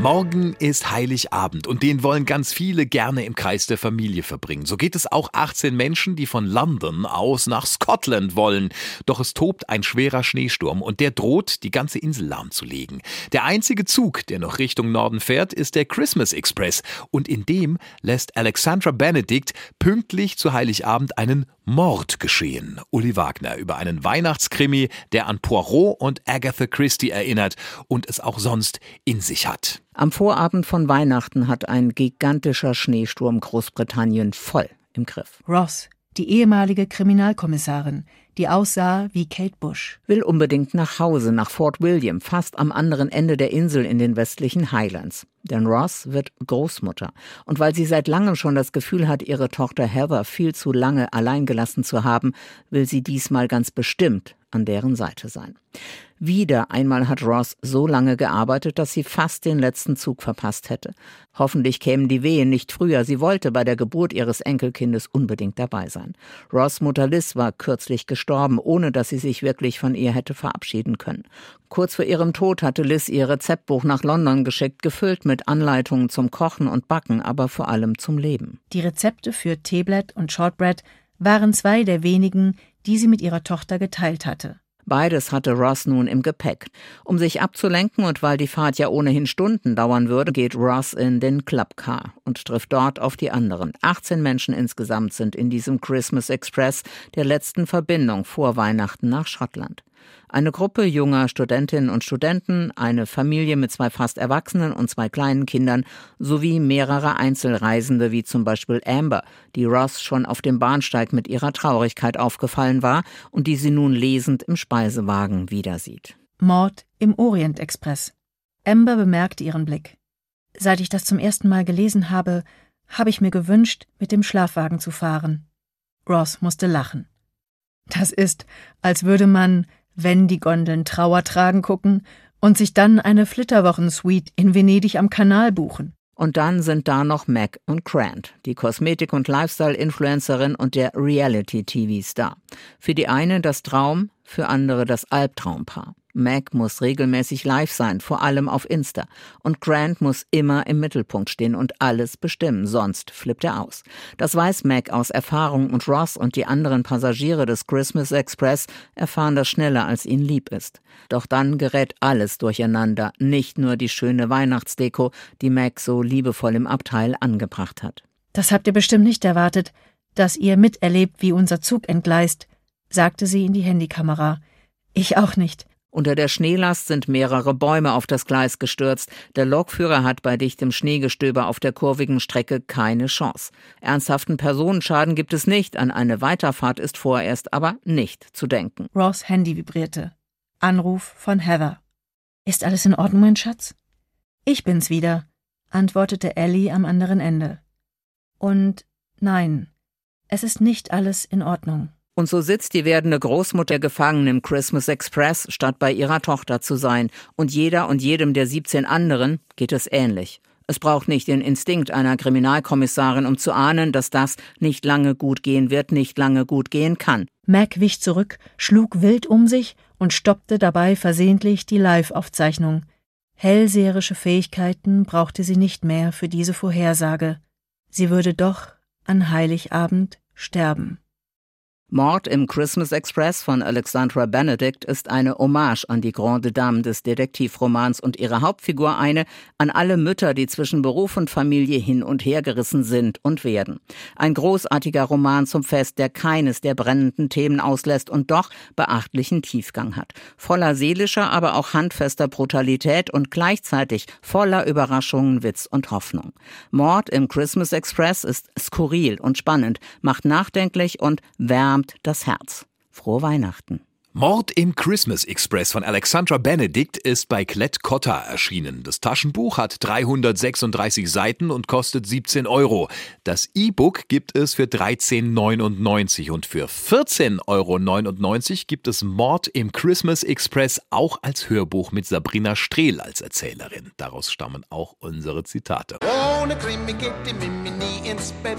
Morgen ist Heiligabend und den wollen ganz viele gerne im Kreis der Familie verbringen. So geht es auch 18 Menschen, die von London aus nach Scotland wollen. Doch es tobt ein schwerer Schneesturm und der droht, die ganze Insel lahmzulegen. Der einzige Zug, der noch Richtung Norden fährt, ist der Christmas Express und in dem lässt Alexandra Benedict pünktlich zu Heiligabend einen Mord geschehen. Uli Wagner über einen Weihnachtskrimi, der an Poirot und Agatha Christie erinnert und es auch sonst in sich hat. Am Vorabend von Weihnachten hat ein gigantischer Schneesturm Großbritannien voll im Griff. Ross, die ehemalige Kriminalkommissarin, die aussah wie Kate Bush. Will unbedingt nach Hause, nach Fort William, fast am anderen Ende der Insel in den westlichen Highlands. Denn Ross wird Großmutter. Und weil sie seit langem schon das Gefühl hat, ihre Tochter Heather viel zu lange allein gelassen zu haben, will sie diesmal ganz bestimmt an deren Seite sein. Wieder einmal hat Ross so lange gearbeitet, dass sie fast den letzten Zug verpasst hätte. Hoffentlich kämen die Wehen nicht früher. Sie wollte bei der Geburt ihres Enkelkindes unbedingt dabei sein. Ross Mutter Liz war kürzlich gestorben, ohne dass sie sich wirklich von ihr hätte verabschieden können. Kurz vor ihrem Tod hatte Liz ihr Rezeptbuch nach London geschickt, gefüllt mit Anleitungen zum Kochen und Backen, aber vor allem zum Leben. Die Rezepte für Teeblatt und Shortbread waren zwei der wenigen, die sie mit ihrer Tochter geteilt hatte. Beides hatte Ross nun im Gepäck. Um sich abzulenken und weil die Fahrt ja ohnehin Stunden dauern würde, geht Ross in den Clubcar und trifft dort auf die anderen. 18 Menschen insgesamt sind in diesem Christmas Express, der letzten Verbindung vor Weihnachten nach Schottland. Eine Gruppe junger Studentinnen und Studenten, eine Familie mit zwei fast Erwachsenen und zwei kleinen Kindern sowie mehrere Einzelreisende wie zum Beispiel Amber, die Ross schon auf dem Bahnsteig mit ihrer Traurigkeit aufgefallen war und die sie nun lesend im Speisewagen wieder sieht. Mord im Orient Express. Amber bemerkte ihren Blick. Seit ich das zum ersten Mal gelesen habe, habe ich mir gewünscht, mit dem Schlafwagen zu fahren. Ross musste lachen. Das ist, als würde man wenn die Gondeln Trauer tragen gucken und sich dann eine Flitterwochensuite in Venedig am Kanal buchen. Und dann sind da noch Mac und Grant, die Kosmetik- und Lifestyle-Influencerin und der Reality-TV-Star. Für die eine das Traum, für andere das Albtraumpaar. Mac muss regelmäßig live sein, vor allem auf Insta. Und Grant muss immer im Mittelpunkt stehen und alles bestimmen, sonst flippt er aus. Das weiß Mac aus Erfahrung und Ross und die anderen Passagiere des Christmas Express erfahren das schneller, als ihnen lieb ist. Doch dann gerät alles durcheinander, nicht nur die schöne Weihnachtsdeko, die Mac so liebevoll im Abteil angebracht hat. Das habt ihr bestimmt nicht erwartet, dass ihr miterlebt, wie unser Zug entgleist, sagte sie in die Handykamera. Ich auch nicht. Unter der Schneelast sind mehrere Bäume auf das Gleis gestürzt. Der Lokführer hat bei dichtem Schneegestöber auf der kurvigen Strecke keine Chance. Ernsthaften Personenschaden gibt es nicht. An eine Weiterfahrt ist vorerst aber nicht zu denken. Ross Handy vibrierte. Anruf von Heather. Ist alles in Ordnung, mein Schatz? Ich bin's wieder, antwortete Ellie am anderen Ende. Und nein, es ist nicht alles in Ordnung. Und so sitzt die werdende Großmutter gefangen im Christmas Express, statt bei ihrer Tochter zu sein. Und jeder und jedem der 17 anderen geht es ähnlich. Es braucht nicht den Instinkt einer Kriminalkommissarin, um zu ahnen, dass das nicht lange gut gehen wird, nicht lange gut gehen kann. Mac wich zurück, schlug wild um sich und stoppte dabei versehentlich die Live-Aufzeichnung. Hellseherische Fähigkeiten brauchte sie nicht mehr für diese Vorhersage. Sie würde doch an Heiligabend sterben. Mord im Christmas Express von Alexandra Benedict ist eine Hommage an die Grande Dame des Detektivromans und ihre Hauptfigur eine an alle Mütter, die zwischen Beruf und Familie hin und her gerissen sind und werden. Ein großartiger Roman zum Fest, der keines der brennenden Themen auslässt und doch beachtlichen Tiefgang hat. Voller seelischer, aber auch handfester Brutalität und gleichzeitig voller Überraschungen, Witz und Hoffnung. Mord im Christmas Express ist skurril und spannend, macht nachdenklich und wärmt das Herz. Frohe Weihnachten. Mord im Christmas Express von Alexandra Benedict ist bei Klett Cotta erschienen. Das Taschenbuch hat 336 Seiten und kostet 17 Euro. Das E-Book gibt es für 13,99 und für 14,99 Euro gibt es Mord im Christmas Express auch als Hörbuch mit Sabrina Strehl als Erzählerin. Daraus stammen auch unsere Zitate. Ohne Krimi geht die Mimi nie ins Bett.